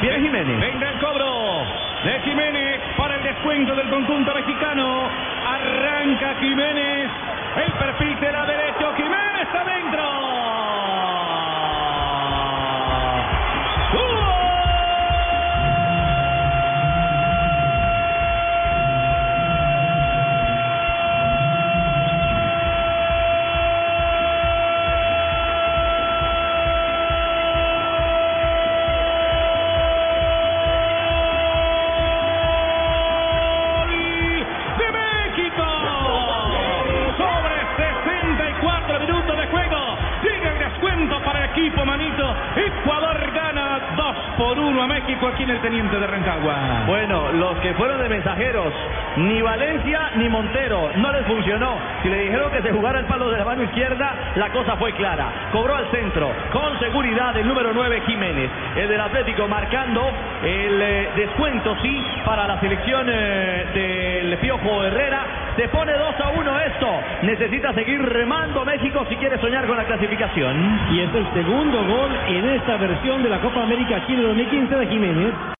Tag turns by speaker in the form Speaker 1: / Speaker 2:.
Speaker 1: Viene Jiménez.
Speaker 2: Venga el cobro de Jiménez para el descuento del conjunto mexicano. Arranca Jiménez. El perfil de la derecha. Por 1 a México aquí en el Teniente de Rancagua.
Speaker 1: Bueno, los que fueron de mensajeros, ni Valencia ni Montero, no les funcionó. Si le dijeron que se jugara el palo de la mano izquierda, la cosa fue clara. Cobró al centro, con seguridad el número 9 Jiménez, el del Atlético, marcando el eh, descuento, sí, para la selección eh, del Piojo Herrera. Se pone 2 a 1 esto. Necesita seguir remando México si quiere soñar con la clasificación.
Speaker 3: Y es el segundo gol en esta versión de la Copa América Chile 2015 de Jiménez.